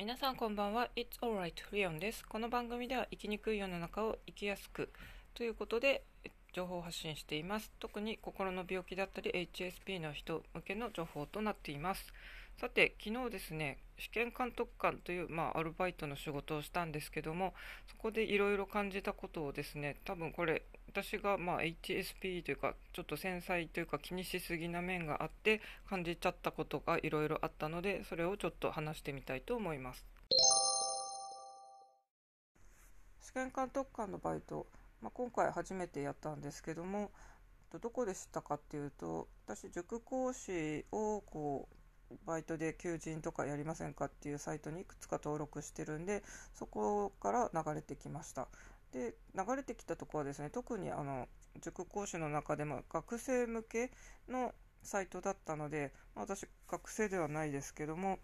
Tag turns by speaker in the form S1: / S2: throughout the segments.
S1: 皆さんこんばんは。It's alright リオンです。この番組では生きにくい世の中を生きやすくということで情報発信しています。特に心の病気だったり HSP の人向けの情報となっています。さて昨日ですね試験監督官という、まあ、アルバイトの仕事をしたんですけどもそこでいろいろ感じたことをですね多分これ私がまあ HSP というかちょっと繊細というか気にしすぎな面があって感じちゃったことがいろいろあったのでそれをちょっと話してみたいと思います。試験監督官のバイト、まあ、今回初めてやったんですけどもどこで知ったかっていうと私塾講師をこうバイトで求人とかやりませんかっていうサイトにいくつか登録してるんでそこから流れてきました。で流れてきたとこはですね特にあの塾講師の中でも学生向けのサイトだったので私学生ではないですけども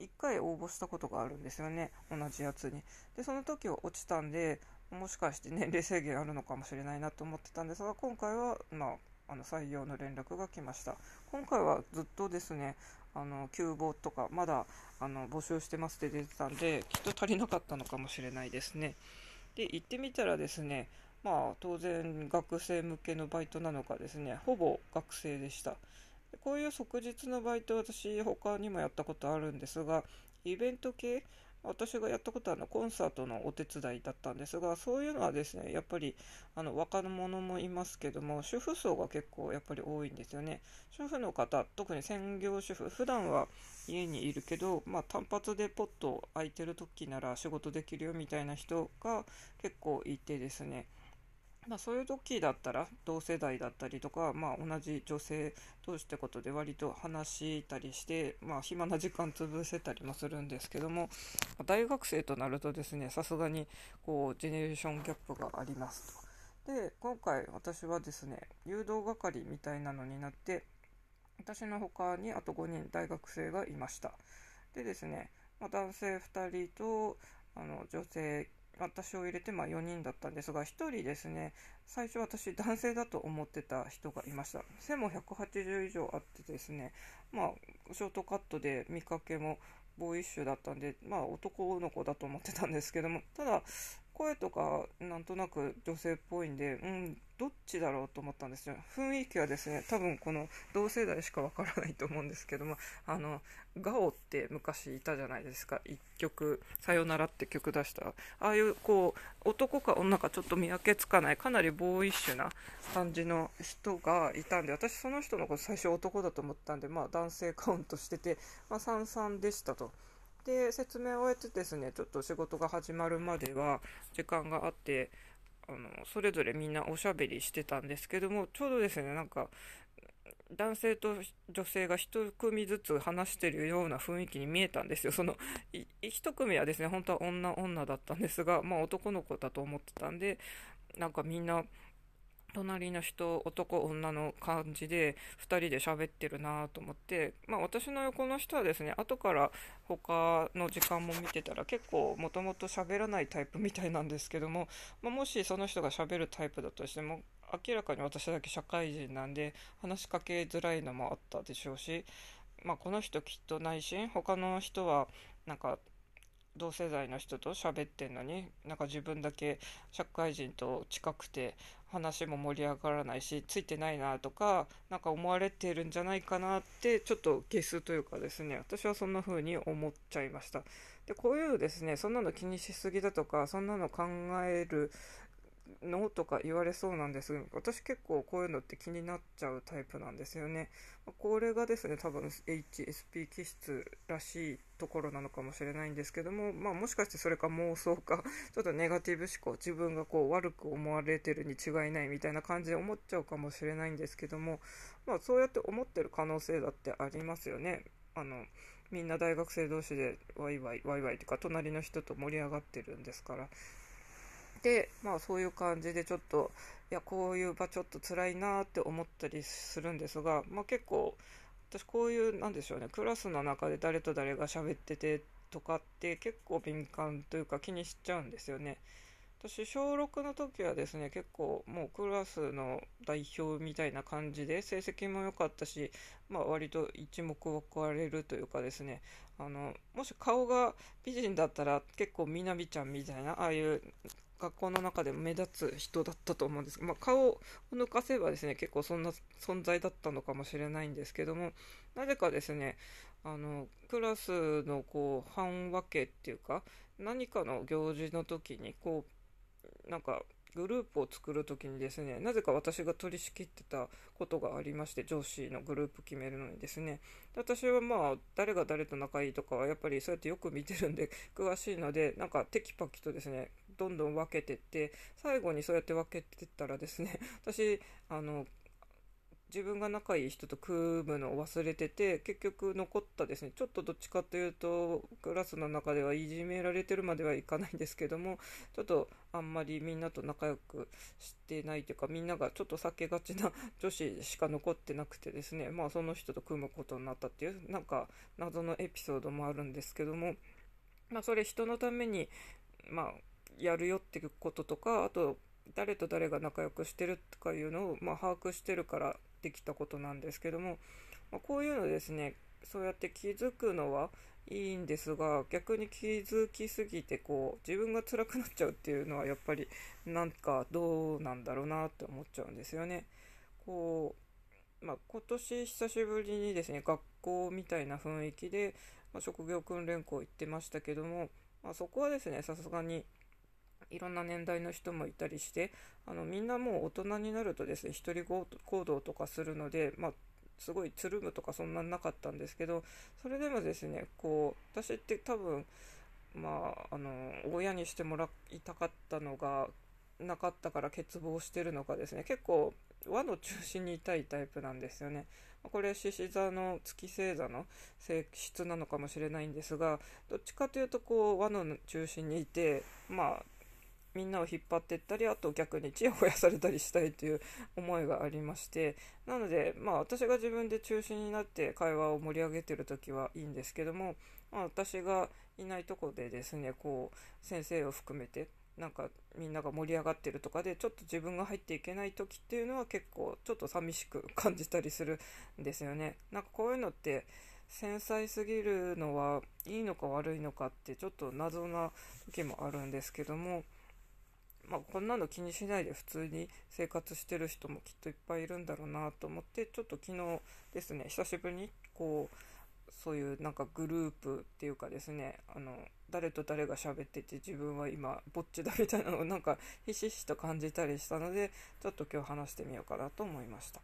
S1: 1回応募したことがあるんですよね同じやつに。でその時は落ちたんでもしかして年齢制限あるのかもしれないなと思ってたんですが今回はまああの採用の連絡が来ました。今回はずっとですねあの急募とかまだあの募集してますって出てたんできっと足りなかったのかもしれないですね。で行ってみたらですねまあ当然学生向けのバイトなのかですねほぼ学生でした。こういう即日のバイト私他にもやったことあるんですがイベント系私がやったことはのコンサートのお手伝いだったんですがそういうのはですねやっぱりあの若者もいますけども主婦層が結構やっぱり多いんですよね。主婦の方特に専業主婦普段は家にいるけど、まあ、単発でポット空いてる時なら仕事できるよみたいな人が結構いてですね。まあ、そういう時だったら同世代だったりとか、まあ、同じ女性同士ってことで割と話したりして、まあ、暇な時間潰せたりもするんですけども大学生となるとですねさすがにこうジェネレーションギャップがありますと。で今回私はですね誘導係みたいなのになって私の他にあと5人大学生がいましたでですね、まあ、男性2人とあの女性私を入れてまあ4人だったんですが1人ですね最初私男性だと思ってた人がいました。背も180以上あってですねまあショートカットで見かけもボーイッシュだったんでまあ男の子だと思ってたんですけどもただ声とかなんとなく女性っぽいんで、うん、どっちだろうと思ったんですよ。雰囲気はですね、多分この同世代しかわからないと思うんですけども、あの、ガオって昔いたじゃないですか。一曲、さよならって曲出した。ああいうこう、男か女かちょっと見分けつかない、かなりボーイッシュな感じの人がいたんで、私その人のこと最初男だと思ったんで、まあ男性カウントしてて、まあ33でしたと。で、説明を終えてですね、ちょっと仕事が始まるまでは時間があって、あのそれぞれみんなおしゃべりしてたんですけどもちょうどですねなんか男性と女性が1組ずつ話してるような雰囲気に見えたんですよ。その1組はですね本当は女女だったんですが、まあ、男の子だと思ってたんでなんかみんな隣の人男女の感じで2人で喋ってるなと思って、まあ、私の横の人はですね後から他の時間も見てたら結構もともと喋らないタイプみたいなんですけども、まあ、もしその人が喋るタイプだとしても明らかに私だけ社会人なんで話しかけづらいのもあったでしょうし、まあ、この人きっと内心他の人はなんか同世代の人と喋ってんのになんか自分だけ社会人と近くて話も盛り上がらないしついてないなとか何か思われてるんじゃないかなってちょっとゲスというかですね私はそんな風に思っちゃいました。でこういうですねそんなの気にしすぎだとかそんなの考えるのとか言われそうなんです。私結構こういうのって気になっちゃうタイプなんですよね。これがですね多分 HSP 気質らしいところなのかもしれないんですけども、まあ、もしかしてそれか妄想か ちょっとネガティブ思考自分がこう悪く思われてるに違いないみたいな感じで思っちゃうかもしれないんですけども、まあ、そうやって思ってる可能性だってありますよね。あのみんな大学生同士でワイワイワイワイとか隣の人と盛り上がってるんですから。で、まあそういう感じでちょっと、いや、こういう場ちょっと辛いなって思ったりするんですが、まあ結構、私こういう、なんでしょうね、クラスの中で誰と誰が喋っててとかって結構敏感というか気にしちゃうんですよね。私小6の時はですね結構もうクラスの代表みたいな感じで成績も良かったし、まあ、割と一目置かれるというかですねあのもし顔が美人だったら結構みなみちゃんみたいなああいう学校の中で目立つ人だったと思うんですまあ、顔を抜かせばですね結構そんな存在だったのかもしれないんですけどもなぜかですねあのクラスのこう半分けっていうか何かの行事の時にこうなんかグループを作る時にですねなぜか私が取り仕切ってたことがありまして上司のグループ決めるのにですね。私はまあ誰が誰と仲いいとかはやっぱりそうやってよく見てるんで詳しいのでなんかテキパキとですねどんどん分けてって最後にそうやって分けてったらですね 私あの自分が仲いい人と組むのを忘れてて結局残ったですね。ちょっとどっちかというとクラスの中ではいじめられてるまではいかないんですけどもちょっとあんまりみんなと仲良くしてないというかみんながちょっと避けがちな 女子しか残ってなくてですねまあその人と組むことになったっていうなんか謎のエピソードもあるんですけどもまあそれ人のためにまあやるよっていうこととかあと誰と誰が仲良くしてるとかいうのを、まあ、把握してるからできたことなんですけども、まあ、こういうのですねそうやって気づくのはいいんですが逆に気づきすぎてこう自分が辛くなっちゃうっていうのはやっぱりなんかどうなんだろうなって思っちゃうんですよね。こうまあ、今年久しぶりにですね学校みたいな雰囲気で、まあ、職業訓練校行ってましたけども、まあ、そこはですねさすがにいろんな年代の人もいたりしてあのみんなもう大人になるとですね一人行動とかするので、まあ、すごいつるむとかそんなんなかったんですけどそれでもですねこう私って多分まああの親にしてもらいたかったのがなかったから欠乏してるのかですね結構和の中心にいたいタイプなんですよね。これ獅子座の月星座の性質なのかもしれないんですがどっちかというとこう和の中心にいてまあみんなを引っ張っていったりあと逆にちやほやされたりしたいという思いがありましてなのでまあ私が自分で中心になって会話を盛り上げてる時はいいんですけども、まあ、私がいないとこでですねこう先生を含めてなんかみんなが盛り上がってるとかでちょっと自分が入っていけない時っていうのは結構ちょっと寂しく感じたりするんですよね。なんかこういうのって繊細すぎるのはいいのか悪いのかってちょっと謎な時もあるんですけどもまあ、こんなの気にしないで普通に生活してる人もきっといっぱいいるんだろうなと思ってちょっと昨日ですね久しぶりにこうそういうなんかグループっていうかですねあの誰と誰が喋ってて自分は今ぼっちだみたいなのをなんかひしひしと感じたりしたのでちょっと今日話してみようかなと思いました。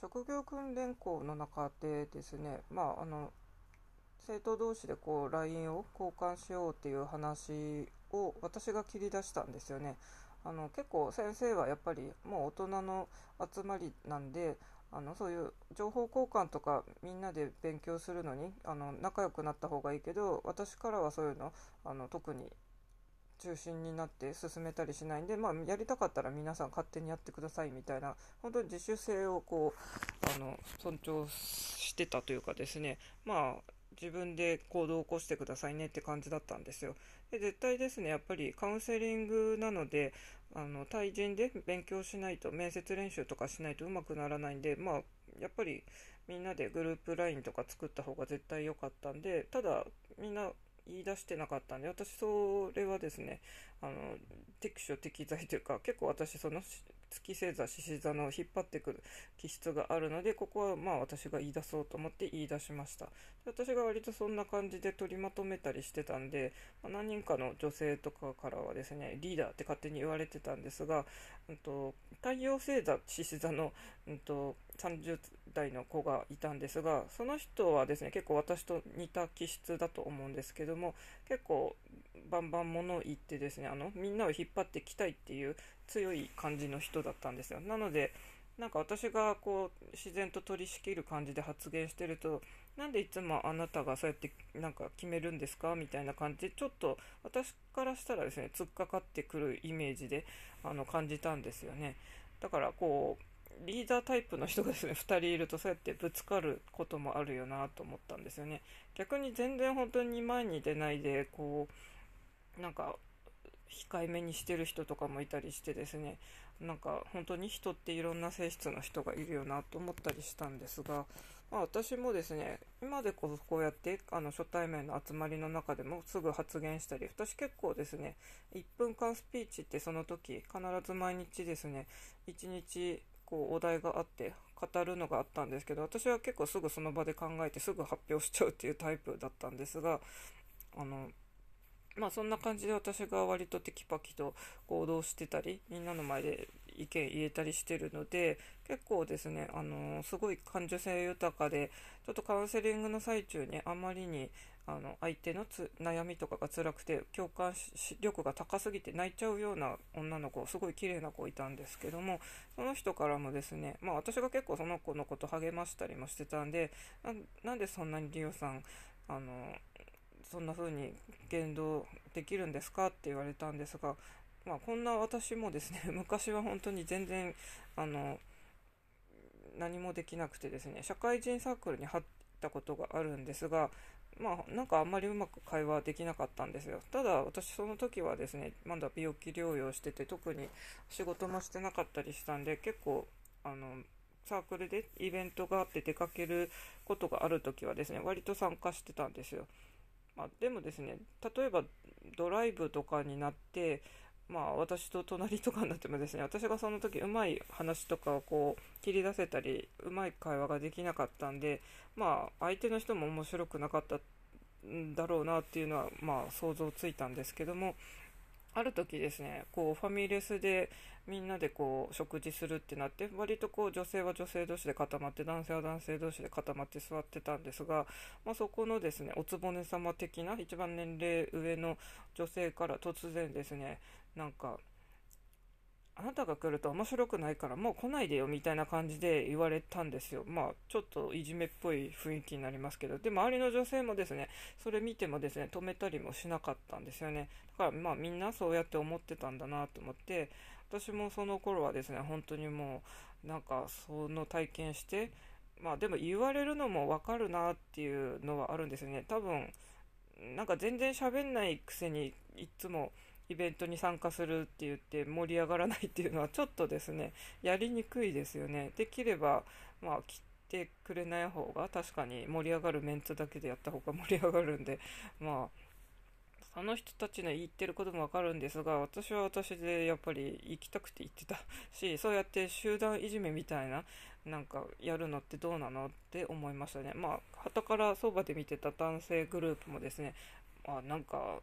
S1: 職業訓練校の中でですねまああの生徒同士でこう LINE を交換しようっていう話を私が切り出したんですよね。あの結構先生はやっぱりもう大人の集まりなんであのそういう情報交換とかみんなで勉強するのにあの仲良くなった方がいいけど私からはそういうのあの特に中心になって進めたりしないんで、まあ、やりたかったら皆さん勝手にやってくださいみたいな本当に自主性をこうあの尊重してたというかですねまあ自分で行動を起こしてくださいねって感じだったんですよ。で絶対ですね、やっぱりカウンセリングなので、あの対人で勉強しないと、面接練習とかしないとうまくならないんで、まあ、やっぱりみんなでグループ LINE とか作った方が絶対良かったんで、ただ、みんな言い出してなかったんで、私、それはですね、あの、適所適材というか、結構私、その月星座獅子座の引っ張ってくる気質があるのでここはまあ私が言い出そうと思って言い出しました。私が割とそんな感じで取りまとめたりしてたんで、まあ、何人かの女性とかからはですねリーダーって勝手に言われてたんですが、うんと、太陽星座獅子座の、うんと、30代の子がいたんですがその人はですね結構私と似た気質だと思うんですけども結構バンバン物を言ってですねあのみんなを引っ張ってきたいっていう強い感じの人だったんですよ。なのでなんか私がこう自然と取り仕切る感じで発言してるとなんでいつもあなたがそうやってなんか決めるんですかみたいな感じでちょっと私からしたらですね突っかかってくるイメージであの感じたんですよね。だからこうリーダータイプの人がですね2人いるとそうやってぶつかることもあるよなと思ったんですよね。逆に全然本当に前に出ないでこうなんか控えめにしてる人とかもいたりしてですねなんか本当に人っていろんな性質の人がいるよなと思ったりしたんですが、まあ、私もですね今でこそこうやってあの初対面の集まりの中でもすぐ発言したり私結構ですね1分間スピーチってその時必ず毎日ですね1日こうお題があって語るのがあったんですけど私は結構すぐその場で考えてすぐ発表しちゃうっていうタイプだったんですがあのまあそんな感じで私が割とテキパキと行動してたりみんなの前で意見言えたりしてるので結構ですねあのすごい感受性豊かでちょっとカウンセリングの最中にあまりにあの相手の悩みとかが辛くて共感力が高すぎて泣いちゃうような女の子すごい綺麗な子いたんですけどもその人からもですねまあ私が結構その子のこと励ましたりもしてたんでなんでそんなにリオさんあのそんな風に言動できるんですかって言われたんですが、まあ、こんな私もですね 昔は本当に全然あの何もできなくてですね社会人サークルに入ったことがあるんですがまあなんかあんまりうまく会話できなかったんですよ。ただ私その時はですねまだ病気療養してて特に仕事もしてなかったりしたんで結構あのサークルでイベントがあって出かけることがある時はですね割と参加してたんですよ。まあ、でもですね例えばドライブとかになってまあ私と隣とかになってもですね私がその時うまい話とかをこう切り出せたりうまい会話ができなかったんでまあ相手の人も面白くなかったんだろうなっていうのはまあ想像ついたんですけどもある時ですねこうファミレスでみんなでこう食事するってなって割とこう女性は女性同士で固まって男性は男性同士で固まって座ってたんですが、まあ、そこのですねおつぼね様的な一番年齢上の女性から突然ですねなんかあなたが来ると面白くないからもう来ないでよみたいな感じで言われたんですよ。まあちょっといじめっぽい雰囲気になりますけど、で周りの女性もですね、それ見てもですね、止めたりもしなかったんですよね。だからまあみんなそうやって思ってたんだなと思って、私もその頃はですね、本当にもうなんかその体験して、まあでも言われるのもわかるなっていうのはあるんですよね。多分、なんか全然喋んないくせにいつもイベントに参加するって言って盛り上がらないっていうのはちょっとですね やりにくいですよね。できればまあ来てくれない方が確かに盛り上がるメンツだけでやった方が盛り上がるんでまあその人たちの言ってることもわかるんですが私は私でやっぱり行きたくて行ってた。しそうやって集団いじめみたいななんかやるのってどうなのって思いましたね。まあ旗からそばで見てた男性グループもですねあなんか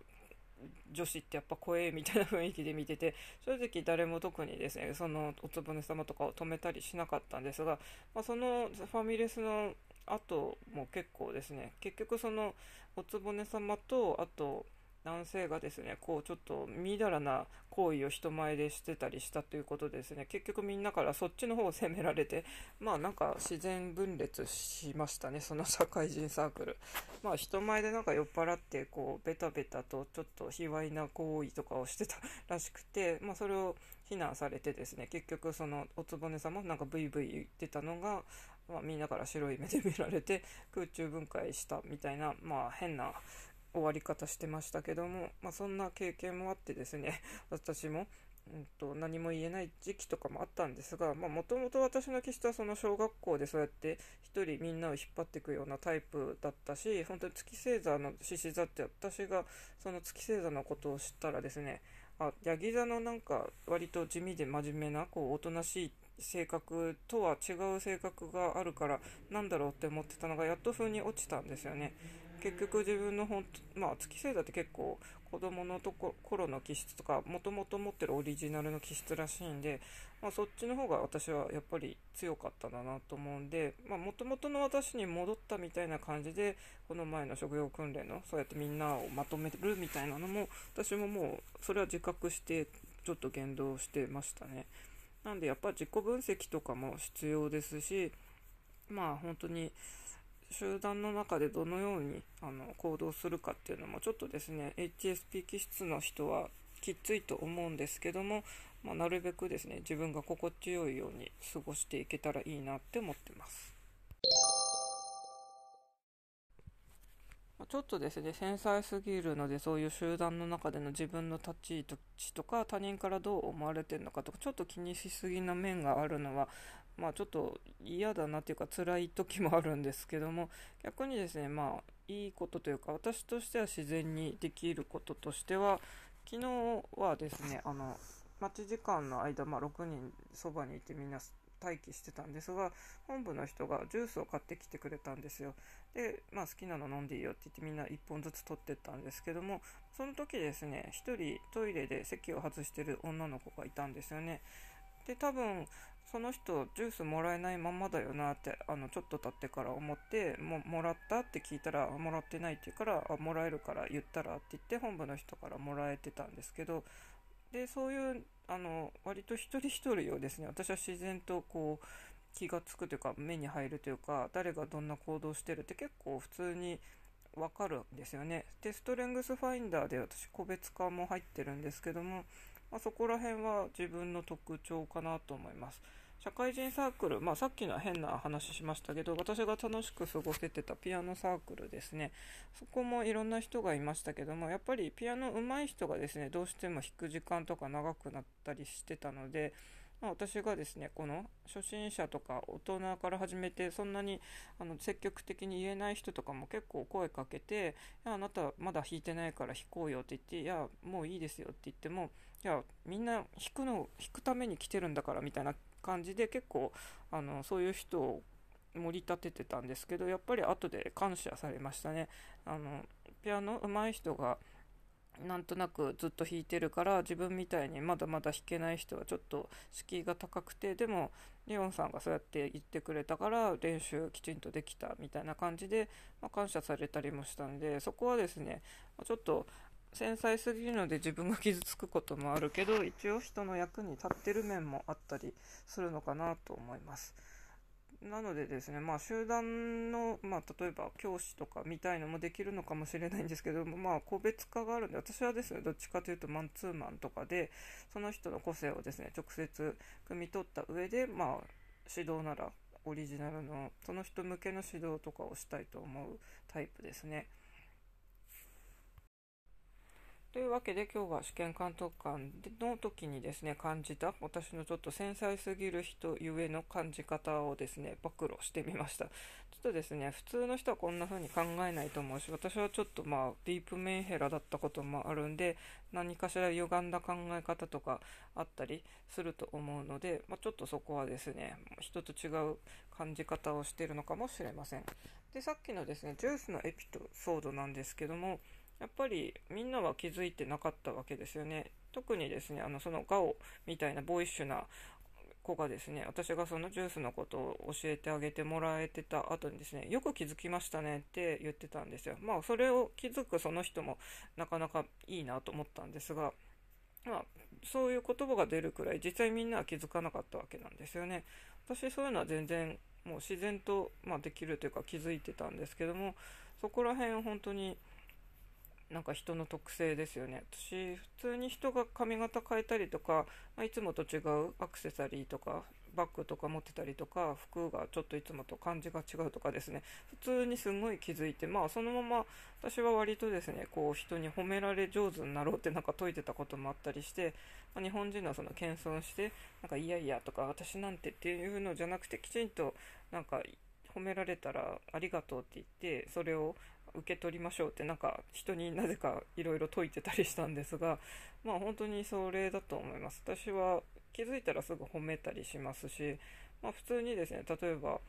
S1: 女子ってやっぱ怖えみたいな雰囲気で見てて正直誰も特にですねそのおつぼね様とかを止めたりしなかったんですが、まあ、そのファミレスの後も結構ですね結局そのおつぼね様とあと男性がですねこうちょっとみだらな行為を人前でしてたりしたということですね。結局みんなからそっちの方を責められて まあなんか自然分裂しましたね その社会人サークル。まあ人前でなんか酔っ払ってこうベタベタとちょっと卑猥な行為とかをしてたらしくてまあそれを非難されてですね結局そのおつぼねさんもなんかブイブイ言ってたのが、まあ、みんなから白い目で見られて空中分解したみたいなまあ変な終わり方してましたけども、まあ、そんな経験もあってですね 私も、うんと、何も言えない時期とかもあったんですがもともと私の気質はその小学校でそうやって一人みんなを引っ張っていくようなタイプだったし本当に月星座の獅子座って私がその月星座のことを知ったらですねあヤギ座のなんか割と地味で真面目なこうおとなしい性格とは違う性格があるからなんだろうって思ってたのがやっと風に落ちたんですよね。結局自分の本まあ月星座って結構子供のとこ頃の気質とかもともと持ってるオリジナルの気質らしいんで、まあ、そっちの方が私はやっぱり強かったんだなと思うんでもともとの私に戻ったみたいな感じでこの前の職業訓練のそうやってみんなをまとめるみたいなのも私ももうそれは自覚してちょっと言動してましたね。なんでやっぱ自己分析とかも必要ですしまあ本当に集団の中でどのようにあの行動するかっていうのもちょっとですね HSP 気質の人はきついと思うんですけどもまあ、なるべくですね自分が心地よいように過ごしていけたらいいなって思ってます。ちょっとですね繊細すぎるのでそういう集団の中での自分の立ち位置とか他人からどう思われてるのかとかちょっと気にしすぎな面があるのはまあちょっと嫌だなっていうか辛い時もあるんですけども 逆にですねまあいいことというか私としては自然にできることとしては昨日はですねあの待ち時間の間、まあ、6人そばにいてみんな待機してたんですが本部の人がジュースを買ってきてくれたんですよ。で、まあ、好きなの飲んでいいよって言ってみんな1本ずつ取ってったんですけどもその時ですね1人トイレで席を外してる女の子がいたんですよね。で多分その人ジュースもらえないままだよなってあのちょっと経ってから思ってももらったって聞いたらもらってないって言うからあもらえるから言ったらって言って本部の人からもらえてたんですけどでそういうあの割と一人一人をですね私は自然とこう気が付くというか目に入るというか誰がどんな行動してるって結構普通に分かるんですよね。でストレングスファインダーで私個別化も入ってるんですけども、まあ、そこら辺は自分の特徴かなと思います。社会人サークル、まあ、さっきの変な話しましたけど私が楽しく過ごせてたピアノサークルですね。そこもいろんな人がいましたけどもやっぱりピアノ上手い人がですねどうしても弾く時間とか長くなったりしてたので、まあ、私がですねこの初心者とか大人から始めてそんなにあの積極的に言えない人とかも結構声かけて「いやあなたまだ弾いてないから弾こうよ」って言って「いやもういいですよ」って言っても「いやみんな弾くの弾くために来てるんだから」みたいな感じで結構あのそういう人を盛り立ててたんですけどやっぱり後で感謝されましたね。あのピアノ上手い人がなんとなくずっと弾いてるから自分みたいにまだまだ弾けない人はちょっと敷居が高くてでもリオンさんがそうやって言ってくれたから練習きちんとできたみたいな感じで、まあ、感謝されたりもしたんでそこはですねちょっと繊細すぎるので自分が傷つくこともあるけど一応人の役に立ってる面もあったりするのかなと思います。なのでですね、まあ、集団の、まあ、例えば教師とかみたいのもできるのかもしれないんですけども、まあ、個別化があるんで、私はですね、どっちかというとマンツーマンとかで、その人の個性をですね、直接汲み取った上で、まあ、指導ならオリジナルの、その人向けの指導とかをしたいと思うタイプですね。というわけで今日は試験監督官の時にですね感じた私のちょっと繊細すぎる人ゆえの感じ方をですね暴露してみました。ちょっとですね普通の人はこんな風に考えないと思うし私はちょっとまあディープメンヘラだったこともあるんで何かしら歪んだ考え方とかあったりすると思うので、まあ、ちょっとそこはですね人と違う感じ方をしているのかもしれません。でさっきのですねジュースのエピソードなんですけどもやっぱりみんなは気づいてなかったわけですよね。特にですね、あのそのガオみたいなボーイッシュな子がですね、私がそのジュースのことを教えてあげてもらえてた後にですね、よく気づきましたねって言ってたんですよ。まあそれを気づくその人もなかなかいいなと思ったんですが、まあそういう言葉が出るくらい実際みんなは気づかなかったわけなんですよね。私そういうのは全然もう自然と、まあ、できるというか気づいてたんですけども、そこら辺本当になんか人の特性ですよね。私普通に人が髪型変えたりとか、まあ、いつもと違うアクセサリーとかバッグとか持ってたりとか服がちょっといつもと感じが違うとかですね。普通にすごい気づいてまあそのまま私は割とですねこう人に褒められ上手になろうってなんか解いてたこともあったりして、まあ、日本人のその謙遜してなんかいやいやとか私なんてっていうのじゃなくてきちんとなんか褒められたらありがとうって言ってそれを受け取りましょうってなんか人になぜかいろいろ解いてたりしたんですが まあ本当にそれだと思います。私は気づいたらすぐ褒めたりしますし、まあ、普通にですね例えば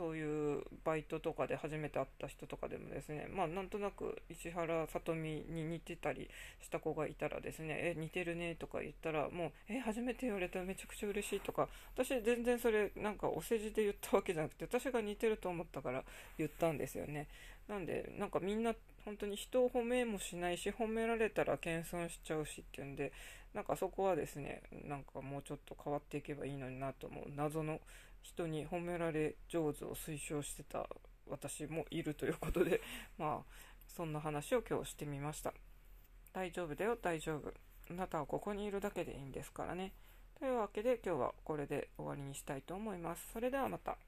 S1: そういうバイトとかで初めて会った人とかでもですね、まあなんとなく石原さとみに似てたりした子がいたらですね、え、似てるねとか言ったら、もう、え、初めて言われたらめちゃくちゃ嬉しいとか、私全然それなんかお世辞で言ったわけじゃなくて、私が似てると思ったから言ったんですよね。なんで、なんかみんな本当に人を褒めもしないし、褒められたら謙遜しちゃうしっていうんで、なんかそこはですね、なんかもうちょっと変わっていけばいいのになと思う謎の人に褒められ上手を推奨してた私もいるということで、まあ、そんな話を今日してみました。大丈夫だよ、大丈夫。あなたはここにいるだけでいいんですからね。というわけで今日はこれで終わりにしたいと思います。それではまた。